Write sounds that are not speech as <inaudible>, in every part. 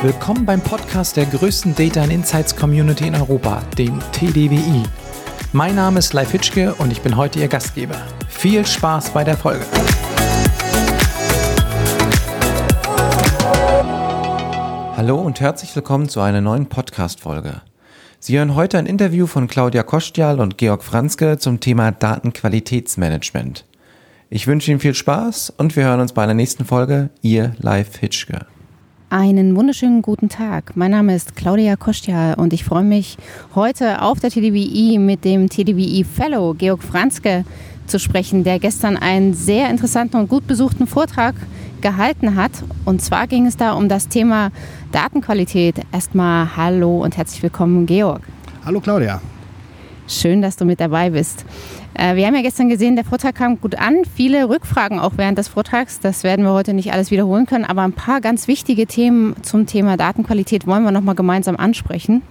Willkommen beim Podcast der größten Data and Insights Community in Europa, dem TDWI. Mein Name ist Leif Hitschke und ich bin heute Ihr Gastgeber. Viel Spaß bei der Folge. Hallo und herzlich willkommen zu einer neuen Podcast-Folge. Sie hören heute ein Interview von Claudia Kostjal und Georg Franzke zum Thema Datenqualitätsmanagement. Ich wünsche Ihnen viel Spaß und wir hören uns bei der nächsten Folge. Ihr Live Hitschke. Einen wunderschönen guten Tag. Mein Name ist Claudia Kostja und ich freue mich heute auf der TDWI mit dem TDWI Fellow Georg Franzke zu sprechen, der gestern einen sehr interessanten und gut besuchten Vortrag gehalten hat. Und zwar ging es da um das Thema Datenqualität. Erstmal hallo und herzlich willkommen, Georg. Hallo Claudia. Schön, dass du mit dabei bist. Äh, wir haben ja gestern gesehen, der Vortrag kam gut an. Viele Rückfragen auch während des Vortrags. Das werden wir heute nicht alles wiederholen können. Aber ein paar ganz wichtige Themen zum Thema Datenqualität wollen wir nochmal gemeinsam ansprechen.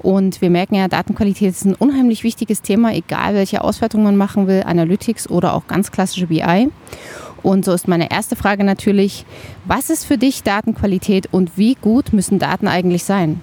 Und wir merken ja, Datenqualität ist ein unheimlich wichtiges Thema, egal welche Auswertung man machen will, Analytics oder auch ganz klassische BI. Und so ist meine erste Frage natürlich, was ist für dich Datenqualität und wie gut müssen Daten eigentlich sein?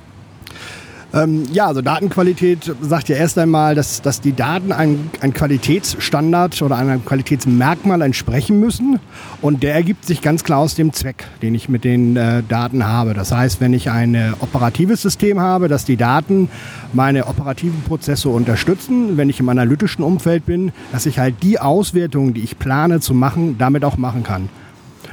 Ähm, ja, also Datenqualität sagt ja erst einmal, dass, dass die Daten ein, ein Qualitätsstandard oder einem Qualitätsmerkmal entsprechen müssen. Und der ergibt sich ganz klar aus dem Zweck, den ich mit den äh, Daten habe. Das heißt, wenn ich ein äh, operatives System habe, dass die Daten meine operativen Prozesse unterstützen, wenn ich im analytischen Umfeld bin, dass ich halt die Auswertungen, die ich plane zu machen, damit auch machen kann.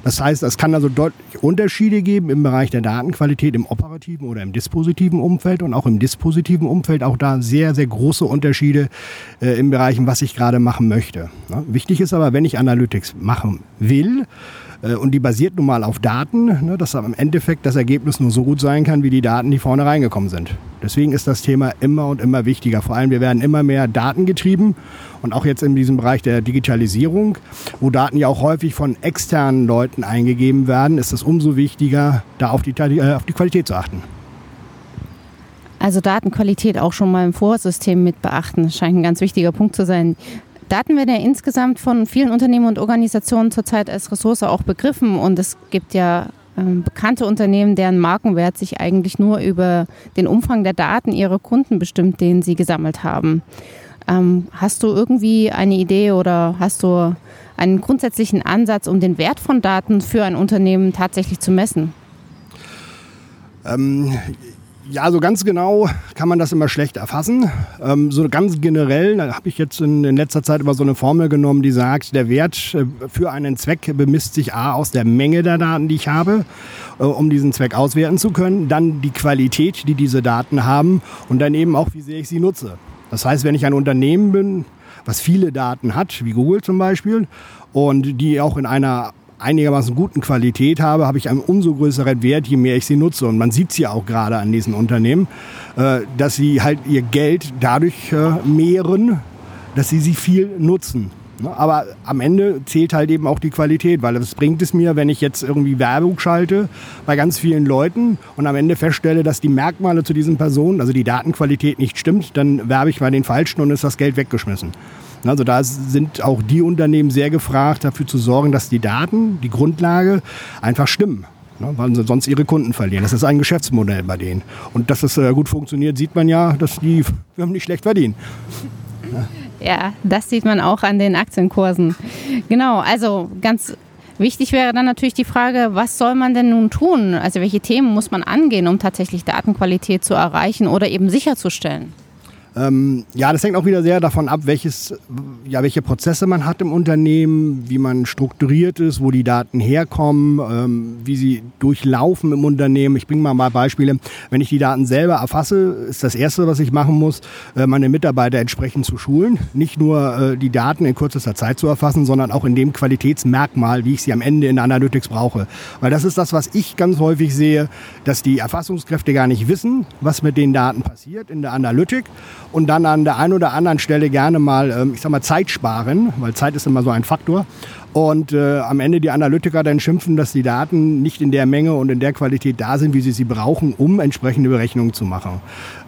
Das heißt, es kann also deutlich Unterschiede geben im Bereich der Datenqualität im operativen oder im dispositiven Umfeld und auch im dispositiven Umfeld auch da sehr, sehr große Unterschiede äh, im Bereich, was ich gerade machen möchte. Ja, wichtig ist aber, wenn ich Analytics machen will, und die basiert nun mal auf Daten, ne, dass am Endeffekt das Ergebnis nur so gut sein kann, wie die Daten, die vorne reingekommen sind. Deswegen ist das Thema immer und immer wichtiger. Vor allem, wir werden immer mehr datengetrieben und auch jetzt in diesem Bereich der Digitalisierung, wo Daten ja auch häufig von externen Leuten eingegeben werden, ist es umso wichtiger, da auf die, äh, auf die Qualität zu achten. Also Datenqualität auch schon mal im Vorsystem mit beachten, scheint ein ganz wichtiger Punkt zu sein. Daten werden ja insgesamt von vielen Unternehmen und Organisationen zurzeit als Ressource auch begriffen und es gibt ja ähm, bekannte Unternehmen, deren Markenwert sich eigentlich nur über den Umfang der Daten ihrer Kunden bestimmt, den sie gesammelt haben. Ähm, hast du irgendwie eine Idee oder hast du einen grundsätzlichen Ansatz, um den Wert von Daten für ein Unternehmen tatsächlich zu messen? Ähm, ja, so ganz genau kann man das immer schlecht erfassen. Ähm, so ganz generell habe ich jetzt in, in, letzter Zeit immer so eine Formel genommen, die sagt, der Wert äh, für einen Zweck bemisst sich A aus der Menge der Daten, die ich habe, äh, um diesen Zweck auswerten zu können, dann die Qualität, die diese Daten haben und dann eben auch, wie sehr ich sie nutze. Das heißt, wenn ich ein Unternehmen bin, was viele Daten hat, wie Google zum Beispiel, und die auch in einer einigermaßen guten Qualität habe, habe ich einen umso größeren Wert, je mehr ich sie nutze. Und man sieht es ja auch gerade an diesen Unternehmen, äh, dass sie halt ihr Geld dadurch äh, mehren, dass sie sie viel nutzen. Ne? Aber am Ende zählt halt eben auch die Qualität, weil was bringt es mir, wenn ich jetzt irgendwie Werbung schalte bei ganz vielen Leuten und am Ende feststelle, dass die Merkmale zu diesen Personen, also die Datenqualität nicht stimmt, dann werbe ich bei den Falschen und ist das Geld weggeschmissen. Also da sind auch die Unternehmen sehr gefragt, dafür zu sorgen, dass die Daten, die Grundlage einfach stimmen. Ne, weil sie sonst ihre Kunden verlieren. Das ist ein Geschäftsmodell bei denen. Und dass das äh, gut funktioniert, sieht man ja, dass die Firmen nicht schlecht verdienen. Ja, das sieht man auch an den Aktienkursen. Genau, also ganz wichtig wäre dann natürlich die Frage, was soll man denn nun tun? Also welche Themen muss man angehen, um tatsächlich Datenqualität zu erreichen oder eben sicherzustellen? Ähm, ja, das hängt auch wieder sehr davon ab, welches, ja, welche Prozesse man hat im Unternehmen, wie man strukturiert ist, wo die Daten herkommen, ähm, wie sie durchlaufen im Unternehmen. Ich bringe mal mal Beispiele. Wenn ich die Daten selber erfasse, ist das Erste, was ich machen muss, äh, meine Mitarbeiter entsprechend zu schulen. Nicht nur äh, die Daten in kürzester Zeit zu erfassen, sondern auch in dem Qualitätsmerkmal, wie ich sie am Ende in der Analytics brauche. Weil das ist das, was ich ganz häufig sehe, dass die Erfassungskräfte gar nicht wissen, was mit den Daten passiert in der Analytik und dann an der einen oder anderen Stelle gerne mal, ähm, ich sag mal, Zeit sparen, weil Zeit ist immer so ein Faktor. Und äh, am Ende die Analytiker dann schimpfen, dass die Daten nicht in der Menge und in der Qualität da sind, wie sie sie brauchen, um entsprechende Berechnungen zu machen.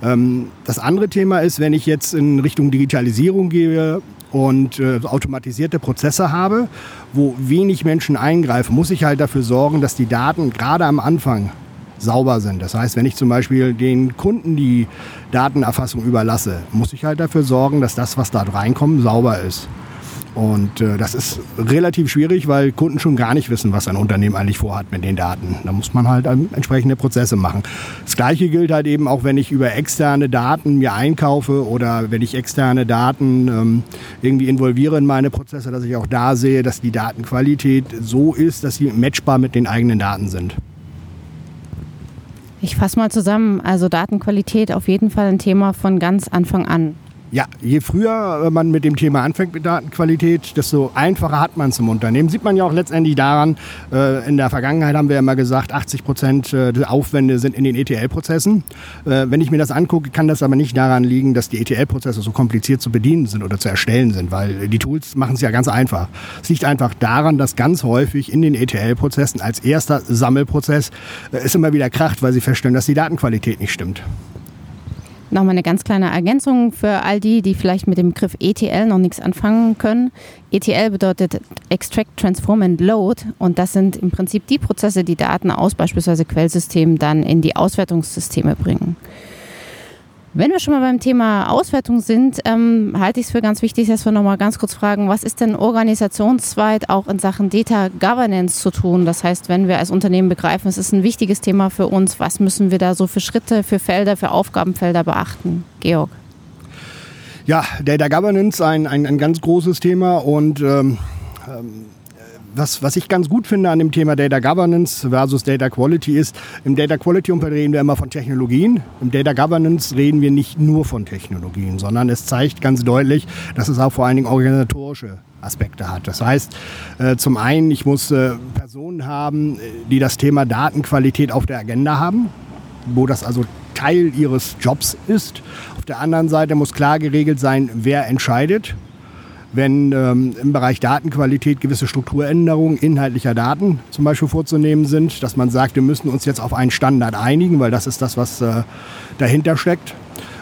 Ähm, das andere Thema ist, wenn ich jetzt in Richtung Digitalisierung gehe und äh, automatisierte Prozesse habe, wo wenig Menschen eingreifen, muss ich halt dafür sorgen, dass die Daten gerade am Anfang sauber sind. Das heißt, wenn ich zum Beispiel den Kunden die Datenerfassung überlasse, muss ich halt dafür sorgen, dass das, was da reinkommt, sauber ist. Und äh, das ist relativ schwierig, weil Kunden schon gar nicht wissen, was ein Unternehmen eigentlich vorhat mit den Daten. Da muss man halt ähm, entsprechende Prozesse machen. Das gleiche gilt halt eben auch, wenn ich über externe Daten mir einkaufe oder wenn ich externe Daten ähm, irgendwie involviere in meine Prozesse, dass ich auch da sehe, dass die Datenqualität so ist, dass sie matchbar mit den eigenen Daten sind. Ich fasse mal zusammen. Also Datenqualität auf jeden Fall ein Thema von ganz Anfang an. Ja, je früher man mit dem Thema anfängt mit Datenqualität, desto einfacher hat man es im Unternehmen. Sieht man ja auch letztendlich daran, äh, in der Vergangenheit haben wir ja immer gesagt, 80 Prozent äh, der Aufwände sind in den ETL-Prozessen. Äh, wenn ich mir das angucke, kann das aber nicht daran liegen, dass die ETL-Prozesse so kompliziert zu bedienen sind oder zu erstellen sind, weil die Tools machen es ja ganz einfach. Es liegt einfach daran, dass ganz häufig in den ETL-Prozessen als erster Sammelprozess es immer wieder kracht, weil sie feststellen, dass die Datenqualität nicht stimmt. Nochmal eine ganz kleine Ergänzung für all die, die vielleicht mit dem Begriff ETL noch nichts anfangen können. ETL bedeutet Extract, Transform and Load und das sind im Prinzip die Prozesse, die Daten aus beispielsweise Quellsystemen dann in die Auswertungssysteme bringen. Wenn wir schon mal beim Thema Auswertung sind, ähm, halte ich es für ganz wichtig, dass wir noch mal ganz kurz fragen, was ist denn organisationsweit auch in Sachen Data Governance zu tun? Das heißt, wenn wir als Unternehmen begreifen, es ist ein wichtiges Thema für uns, was müssen wir da so für Schritte, für Felder, für Aufgabenfelder beachten? Georg. Ja, Data Governance, ein, ein, ein ganz großes Thema und ähm, ähm was, was ich ganz gut finde an dem Thema Data Governance versus Data Quality ist, im Data Quality Umfeld reden wir immer von Technologien. Im Data Governance reden wir nicht nur von Technologien, sondern es zeigt ganz deutlich, dass es auch vor allen Dingen organisatorische Aspekte hat. Das heißt, äh, zum einen, ich muss äh, Personen haben, äh, die das Thema Datenqualität auf der Agenda haben, wo das also Teil ihres Jobs ist. Auf der anderen Seite muss klar geregelt sein, wer entscheidet wenn ähm, im Bereich Datenqualität gewisse Strukturänderungen inhaltlicher Daten zum Beispiel vorzunehmen sind, dass man sagt, wir müssen uns jetzt auf einen Standard einigen, weil das ist das, was äh, dahinter steckt.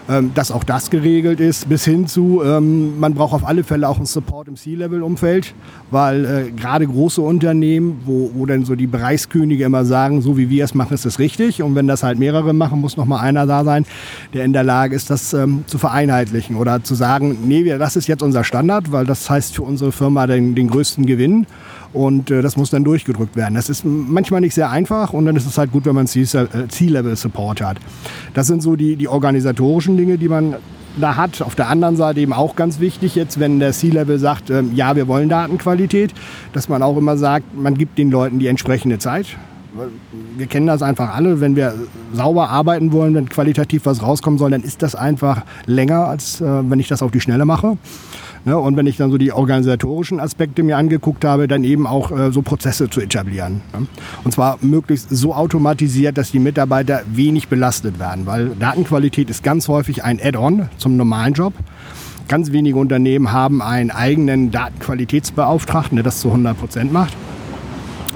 Ähm, dass auch das geregelt ist, bis hin zu, ähm, man braucht auf alle Fälle auch einen Support im C-Level-Umfeld, weil äh, gerade große Unternehmen, wo, wo dann so die Bereichskönige immer sagen, so wie wir es machen, ist es richtig. Und wenn das halt mehrere machen, muss noch mal einer da sein, der in der Lage ist, das ähm, zu vereinheitlichen oder zu sagen, nee, das ist jetzt unser Standard, weil das heißt für unsere Firma den, den größten Gewinn. Und äh, das muss dann durchgedrückt werden. Das ist manchmal nicht sehr einfach und dann ist es halt gut, wenn man C-Level-Support hat. Das sind so die, die organisatorischen Dinge, die man da hat. Auf der anderen Seite eben auch ganz wichtig jetzt, wenn der C-Level sagt, ähm, ja, wir wollen Datenqualität, dass man auch immer sagt, man gibt den Leuten die entsprechende Zeit. Wir kennen das einfach alle, wenn wir sauber arbeiten wollen, wenn qualitativ was rauskommen soll, dann ist das einfach länger, als äh, wenn ich das auf die Schnelle mache. Ne? Und wenn ich dann so die organisatorischen Aspekte mir angeguckt habe, dann eben auch äh, so Prozesse zu etablieren. Ne? Und zwar möglichst so automatisiert, dass die Mitarbeiter wenig belastet werden, weil Datenqualität ist ganz häufig ein Add-on zum normalen Job. Ganz wenige Unternehmen haben einen eigenen Datenqualitätsbeauftragten, der das zu 100 Prozent macht.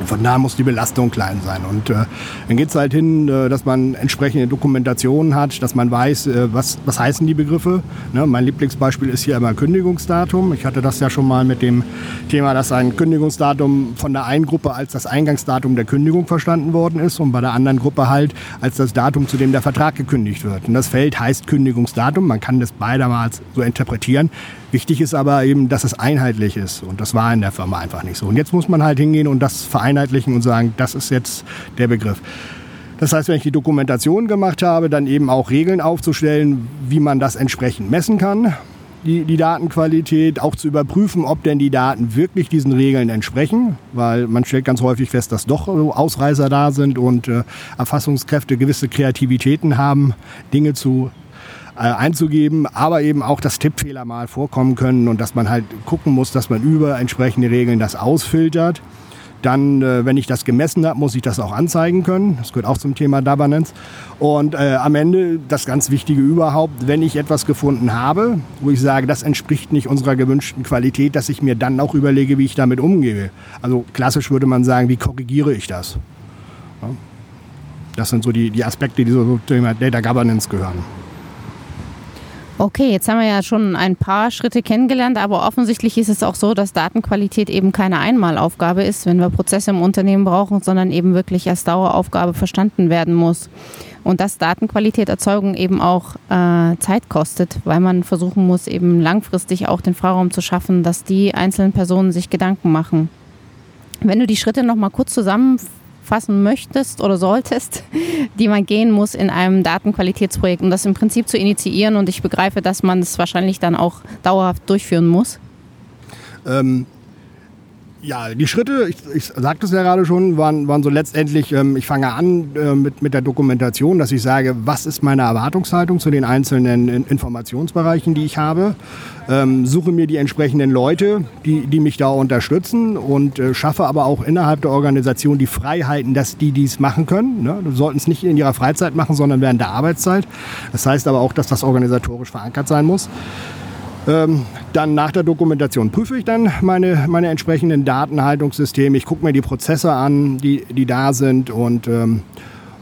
Von da muss die Belastung klein sein. Und äh, dann geht es halt hin, äh, dass man entsprechende Dokumentationen hat, dass man weiß, äh, was, was heißen die Begriffe. Ne? Mein Lieblingsbeispiel ist hier immer Kündigungsdatum. Ich hatte das ja schon mal mit dem Thema, dass ein Kündigungsdatum von der einen Gruppe als das Eingangsdatum der Kündigung verstanden worden ist und bei der anderen Gruppe halt als das Datum, zu dem der Vertrag gekündigt wird. Und das Feld heißt Kündigungsdatum. Man kann das beidermals so interpretieren. Wichtig ist aber eben, dass es einheitlich ist. Und das war in der Firma einfach nicht so. Und jetzt muss man halt hingehen und das vereinheitlichen und sagen, das ist jetzt der Begriff. Das heißt, wenn ich die Dokumentation gemacht habe, dann eben auch Regeln aufzustellen, wie man das entsprechend messen kann, die, die Datenqualität, auch zu überprüfen, ob denn die Daten wirklich diesen Regeln entsprechen, weil man stellt ganz häufig fest, dass doch Ausreißer da sind und äh, Erfassungskräfte gewisse Kreativitäten haben, Dinge zu äh, einzugeben, aber eben auch, dass Tippfehler mal vorkommen können und dass man halt gucken muss, dass man über entsprechende Regeln das ausfiltert. Dann, äh, wenn ich das gemessen habe, muss ich das auch anzeigen können. Das gehört auch zum Thema Governance. Und äh, am Ende das ganz Wichtige überhaupt, wenn ich etwas gefunden habe, wo ich sage, das entspricht nicht unserer gewünschten Qualität, dass ich mir dann auch überlege, wie ich damit umgehe. Also klassisch würde man sagen, wie korrigiere ich das? Ja. Das sind so die, die Aspekte, die so zum Thema Data Governance gehören. Okay, jetzt haben wir ja schon ein paar Schritte kennengelernt, aber offensichtlich ist es auch so, dass Datenqualität eben keine Einmalaufgabe ist, wenn wir Prozesse im Unternehmen brauchen, sondern eben wirklich als Daueraufgabe verstanden werden muss. Und dass Datenqualität Erzeugung eben auch äh, Zeit kostet, weil man versuchen muss, eben langfristig auch den Freiraum zu schaffen, dass die einzelnen Personen sich Gedanken machen. Wenn du die Schritte nochmal kurz zusammenfassen fassen möchtest oder solltest, <laughs> die man gehen muss in einem Datenqualitätsprojekt, um das im Prinzip zu initiieren. Und ich begreife, dass man es wahrscheinlich dann auch dauerhaft durchführen muss. Ähm, ja, die Schritte, ich, ich sagte es ja gerade schon, waren, waren so letztendlich, ähm, ich fange an äh, mit, mit der Dokumentation, dass ich sage, was ist meine Erwartungshaltung zu den einzelnen Informationsbereichen, die ich habe. Ähm, suche mir die entsprechenden Leute, die, die mich da unterstützen und äh, schaffe aber auch innerhalb der Organisation die Freiheiten, dass die dies machen können. Ne? Sollten es nicht in ihrer Freizeit machen, sondern während der Arbeitszeit. Das heißt aber auch, dass das organisatorisch verankert sein muss. Ähm, dann nach der Dokumentation prüfe ich dann meine, meine entsprechenden Datenhaltungssysteme. Ich gucke mir die Prozesse an, die, die da sind und ähm,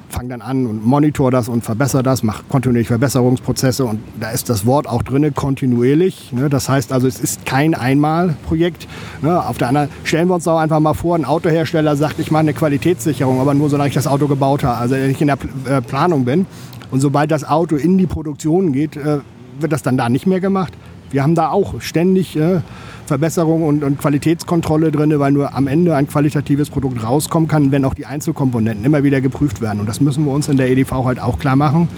fange dann an und monitor das und verbessere das, mache kontinuierlich Verbesserungsprozesse und da ist das Wort auch drin, kontinuierlich. Ne? Das heißt also, es ist kein Einmalprojekt. Ne? Auf der anderen stellen wir uns auch einfach mal vor, ein Autohersteller sagt, ich mache eine Qualitätssicherung, aber nur solange ich das Auto gebaut habe, also wenn ich in der äh, Planung bin. Und sobald das Auto in die Produktion geht, äh, wird das dann da nicht mehr gemacht. Wir haben da auch ständig äh, Verbesserung und, und, Qualitätskontrolle drin, weil nur am Ende ein qualitatives Produkt rauskommen kann, wenn auch die Einzelkomponenten immer wieder geprüft werden. Und das müssen wir uns in der EDV halt auch klar machen.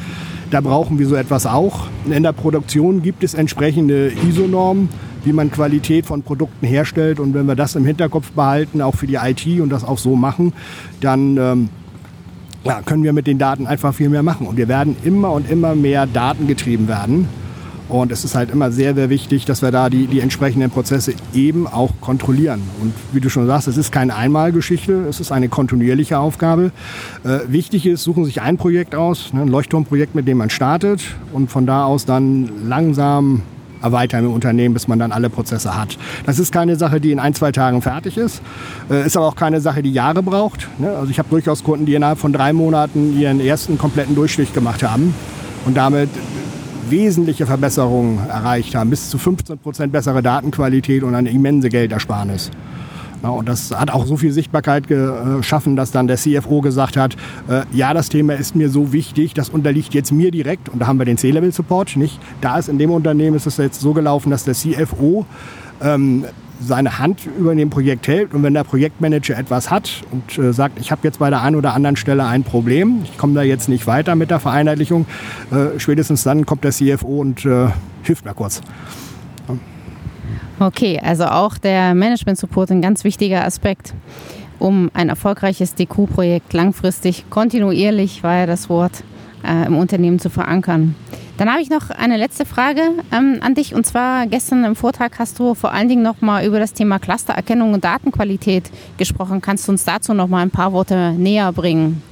Da brauchen wir so etwas auch. In der Produktion gibt es entsprechende ISO-Normen, wie man Qualität von Produkten herstellt. Und wenn wir das im Hinterkopf behalten, auch für die IT und das auch so machen, dann ähm, ja, können wir mit den Daten einfach viel mehr machen. Und wir werden immer und immer mehr datengetrieben werden. Und es ist halt immer sehr, sehr wichtig, dass wir da die, die entsprechenden Prozesse eben auch kontrollieren. Und wie du schon sagst, es ist keine Einmalgeschichte, es ist eine kontinuierliche Aufgabe. Äh, wichtig ist, suchen sich ein Projekt aus, ne, ein Leuchtturmprojekt, mit dem man startet und von da aus dann langsam erweitern im Unternehmen, bis man dann alle Prozesse hat. Das ist keine Sache, die in ein, zwei Tagen fertig ist. Äh, ist aber auch keine Sache, die Jahre braucht. Ne? Also ich habe durchaus Kunden, die innerhalb von drei Monaten ihren ersten kompletten Durchstich gemacht haben und damit wesentliche Verbesserungen erreicht haben, bis zu 15 Prozent bessere Datenqualität und eine immense Geldersparnis. Ja, und das hat auch so viel Sichtbarkeit geschaffen, dass dann der CFO gesagt hat, äh, ja, das Thema ist mir so wichtig, das unterliegt jetzt mir direkt. Und da haben wir den C-Level-Support, nicht? Da ist in dem Unternehmen ist es jetzt so gelaufen, dass der CFO ähm, seine Hand über dem Projekt hält und wenn der Projektmanager etwas hat und äh, sagt, ich habe jetzt bei der einen oder anderen Stelle ein Problem, ich komme da jetzt nicht weiter mit der Vereinheitlichung, äh, spätestens dann kommt der CFO und äh, hilft mir kurz. Okay, also auch der Management-Support ein ganz wichtiger Aspekt, um ein erfolgreiches DQ-Projekt langfristig, kontinuierlich war ja das Wort, äh, im Unternehmen zu verankern. Dann habe ich noch eine letzte Frage ähm, an dich. Und zwar gestern im Vortrag hast du vor allen Dingen noch mal über das Thema Clustererkennung und Datenqualität gesprochen. Kannst du uns dazu noch mal ein paar Worte näher bringen?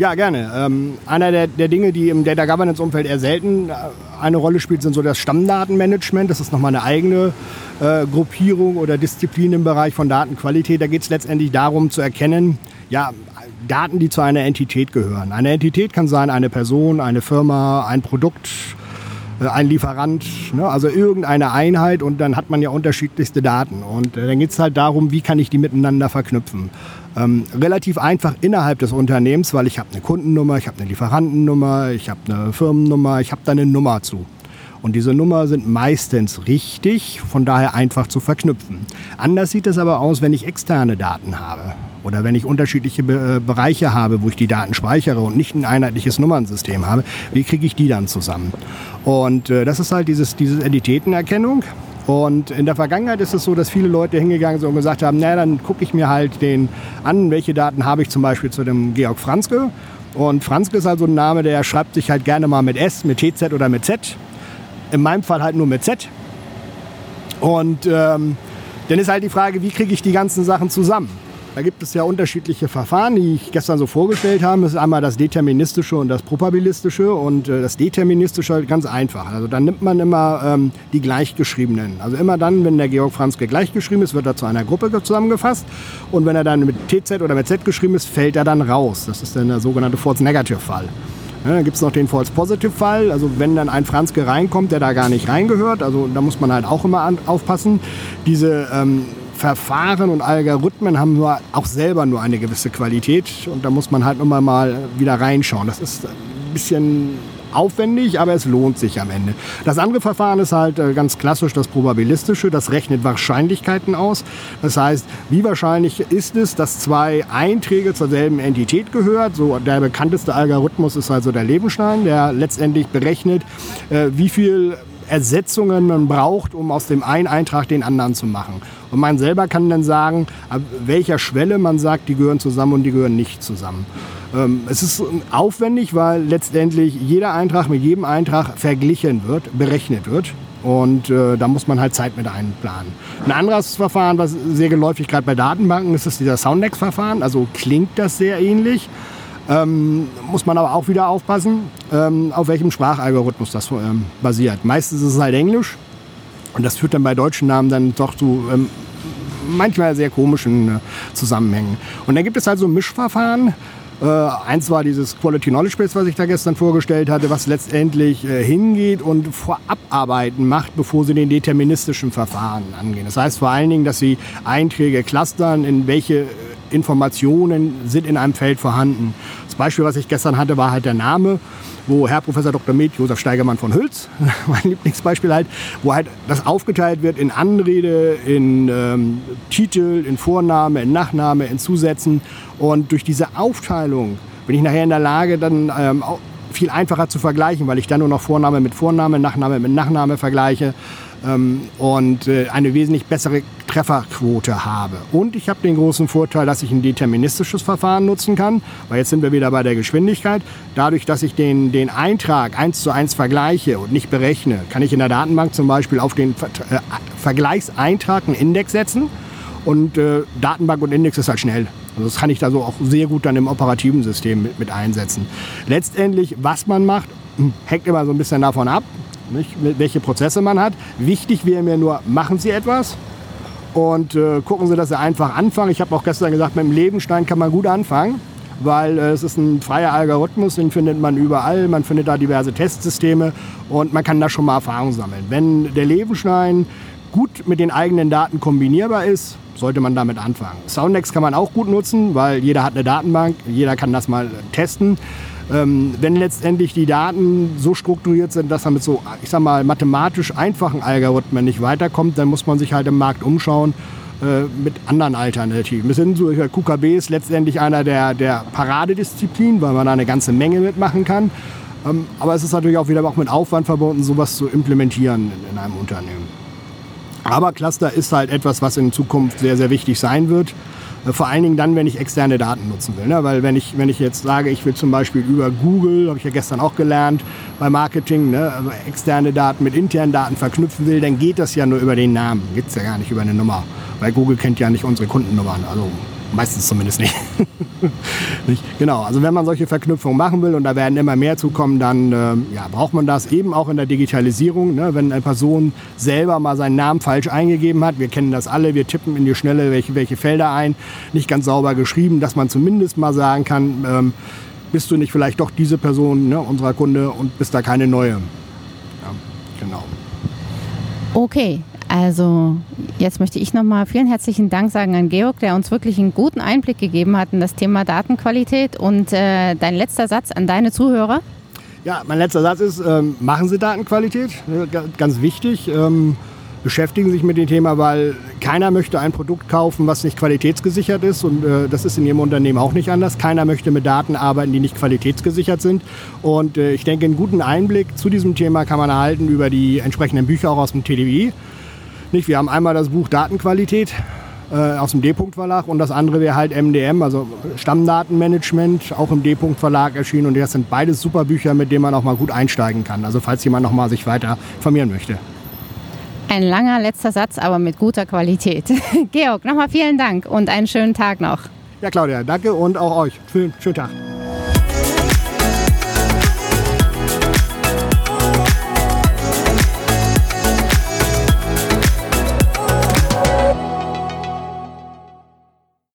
Ja, gerne. Ähm, einer der, der, Dinge, die im Data Governance Umfeld eher selten äh, eine Rolle spielt, sind so das Stammdatenmanagement. Das ist nochmal eine eigene äh, Gruppierung oder Disziplin im Bereich von Datenqualität. Da geht es letztendlich darum zu erkennen, ja, Daten, die zu einer Entität gehören. Eine Entität kann sein eine Person, eine Firma, ein Produkt, äh, ein Lieferant, ne? also irgendeine Einheit und dann hat man ja unterschiedlichste Daten. Und äh, dann geht es halt darum, wie kann ich die miteinander verknüpfen. Ähm, relativ einfach innerhalb des Unternehmens, weil ich habe eine Kundennummer, ich habe eine Lieferantennummer, ich habe eine Firmennummer, ich habe da eine Nummer zu. Und diese Nummer sind meistens richtig, von daher einfach zu verknüpfen. Anders sieht es aber aus, wenn ich externe Daten habe oder wenn ich unterschiedliche Be äh, Bereiche habe, wo ich die Daten speichere und nicht ein einheitliches Nummernsystem habe, wie kriege ich die dann zusammen? Und äh, das ist halt dieses, diese Entitätenerkennung. Und in der Vergangenheit ist es so, dass viele Leute hingegangen sind und gesagt haben, na, dann gucke ich mir halt den an, welche Daten habe ich zum Beispiel zu dem Georg Franzke. Und Franzke ist also ein Name, der schreibt sich halt gerne mal mit S, mit TZ oder mit Z. In meinem Fall halt nur mit Z. Und ähm, dann ist halt die Frage, wie kriege ich die ganzen Sachen zusammen? Da gibt es ja unterschiedliche Verfahren, die ich gestern so vorgestellt habe. Das ist einmal das Deterministische und das Probabilistische. Und äh, das Deterministische halt ganz einfach. Also dann nimmt man immer ähm, die Gleichgeschriebenen. Also immer dann, wenn der Georg Franzke gleichgeschrieben ist, wird er zu einer Gruppe zusammengefasst. Und wenn er dann mit TZ oder mit Z geschrieben ist, fällt er dann raus. Das ist dann der sogenannte False Negative Fall. Ja, dann gibt es noch den False Positive Fall, also wenn dann ein Franzke reinkommt, der da gar nicht reingehört, also da muss man halt auch immer an, aufpassen. Diese ähm, Verfahren und Algorithmen haben nur, auch selber nur eine gewisse Qualität und da muss man halt immer mal wieder reinschauen. Das ist ein bisschen aufwendig, aber es lohnt sich am Ende. Das andere Verfahren ist halt äh, ganz klassisch das probabilistische. Das rechnet Wahrscheinlichkeiten aus. Das heißt, wie wahrscheinlich ist es, dass zwei Einträge zur selben Entität gehört? So der bekannteste Algorithmus ist also der Lebenstein, der letztendlich berechnet, äh, wie viel Ersetzungen man braucht, um aus dem einen Eintrag den anderen zu machen. Und man selber kann dann sagen, ab welcher Schwelle man sagt, die gehören zusammen und die gehören nicht zusammen. Ähm, es ist aufwendig, weil letztendlich jeder Eintrag mit jedem Eintrag verglichen wird, berechnet wird. Und äh, da muss man halt Zeit mit einplanen. Ein anderes Verfahren, was sehr geläufig gerade bei Datenbanken ist, ist dieser Soundex-Verfahren. Also klingt das sehr ähnlich. Ähm, muss man aber auch wieder aufpassen, ähm, auf welchem Sprachalgorithmus das ähm, basiert. Meistens ist es halt Englisch. Und das führt dann bei deutschen Namen dann doch zu ähm, manchmal sehr komischen äh, Zusammenhängen. Und dann gibt es halt so Mischverfahren. Äh, eins war dieses Quality Knowledge Base, was ich da gestern vorgestellt hatte, was letztendlich äh, hingeht und Vorabarbeiten macht, bevor sie den deterministischen Verfahren angehen. Das heißt vor allen Dingen, dass sie Einträge clustern, in welche äh, Informationen sind in einem Feld vorhanden. Das Beispiel, was ich gestern hatte, war halt der Name wo Herr Professor Dr. Med Josef Steigermann von Hülz, <laughs> mein Lieblingsbeispiel halt, wo halt das aufgeteilt wird in Anrede, in ähm, Titel, in Vorname, in Nachname, in Zusätzen. Und durch diese Aufteilung bin ich nachher in der Lage, dann ähm, viel einfacher zu vergleichen, weil ich dann nur noch Vorname mit Vorname, Nachname mit Nachname vergleiche ähm, und äh, eine wesentlich bessere Trefferquote habe. Und ich habe den großen Vorteil, dass ich ein deterministisches Verfahren nutzen kann, weil jetzt sind wir wieder bei der Geschwindigkeit. Dadurch, dass ich den, den Eintrag eins zu eins vergleiche und nicht berechne, kann ich in der Datenbank zum Beispiel auf den Ver äh, Vergleichseintrag einen Index setzen und äh, Datenbank und Index ist halt schnell. Also das kann ich da so auch sehr gut dann im operativen System mit, mit einsetzen. Letztendlich, was man macht, <clears throat> hängt immer so ein bisschen davon ab, nicht, welche Prozesse man hat. Wichtig wäre mir nur, machen Sie etwas und äh, gucken Sie, dass Sie einfach anfangen. Ich habe auch gestern gesagt, mit dem Lebenstein kann man gut anfangen, weil äh, es ist ein freier Algorithmus, den findet man überall. Man findet da diverse Testsysteme und man kann da schon mal Erfahrung sammeln. Wenn der Lebenstein gut mit den eigenen Daten kombinierbar ist, sollte man damit anfangen. Soundex kann man auch gut nutzen, weil jeder hat eine Datenbank, jeder kann das mal testen. Ähm, wenn letztendlich die Daten so strukturiert sind, dass man mit so, ich sag mal, mathematisch einfachen Algorithmen nicht weiterkommt, dann muss man sich halt im Markt umschauen äh, mit anderen Alternativen. Es sind so, QKB ist letztendlich einer der, der Paradedisziplinen, weil man da eine ganze Menge mitmachen kann. Ähm, aber es ist natürlich auch wieder auch mit Aufwand verbunden, sowas zu implementieren in, in einem Unternehmen. Aber Cluster ist halt etwas, was in Zukunft sehr, sehr wichtig sein wird. Äh, vor allen Dingen dann, wenn ich externe Daten nutzen will. Ne? Weil wenn ich, wenn ich jetzt sage, ich will zum Beispiel über Google, habe ich ja gestern auch gelernt, bei Marketing, ne? also externe Daten mit internen Daten verknüpfen will, dann geht das ja nur über den Namen. Geht es ja gar nicht über eine Nummer. Weil Google kennt ja nicht unsere Kundennummern. Also Meistens zumindest nicht. <laughs> nicht. Genau, also wenn man solche Verknüpfungen machen will und da werden immer mehr zukommen, dann äh, ja, braucht man das eben auch in der Digitalisierung. Ne? Wenn eine Person selber mal seinen Namen falsch eingegeben hat, wir kennen das alle, wir tippen in die Schnelle welche, welche Felder ein, nicht ganz sauber geschrieben, dass man zumindest mal sagen kann, ähm, bist du nicht vielleicht doch diese Person, ne, unserer Kunde und bist da keine neue. Ja, genau. Okay, also jetzt möchte ich nochmal vielen herzlichen Dank sagen an Georg, der uns wirklich einen guten Einblick gegeben hat in das Thema Datenqualität. Und äh, dein letzter Satz an deine Zuhörer? Ja, mein letzter Satz ist, ähm, machen Sie Datenqualität, ganz wichtig. Ähm, beschäftigen sich mit dem Thema, weil keiner möchte ein Produkt kaufen, was nicht qualitätsgesichert ist und äh, das ist in Ihrem Unternehmen auch nicht anders. Keiner möchte mit Daten arbeiten, die nicht qualitätsgesichert sind und äh, ich denke, einen guten Einblick zu diesem Thema kann man erhalten über die entsprechenden Bücher auch aus dem TDI. Nicht? Wir haben einmal das Buch Datenqualität äh, aus dem D-Punkt-Verlag und das andere wäre halt MDM, also Stammdatenmanagement, auch im D-Punkt-Verlag erschienen. Und das sind beides super Bücher, mit denen man auch mal gut einsteigen kann. Also falls jemand noch mal sich weiter informieren möchte. Ein langer letzter Satz, aber mit guter Qualität. <laughs> Georg, nochmal vielen Dank und einen schönen Tag noch. Ja, Claudia, danke und auch euch. Schönen, schönen Tag.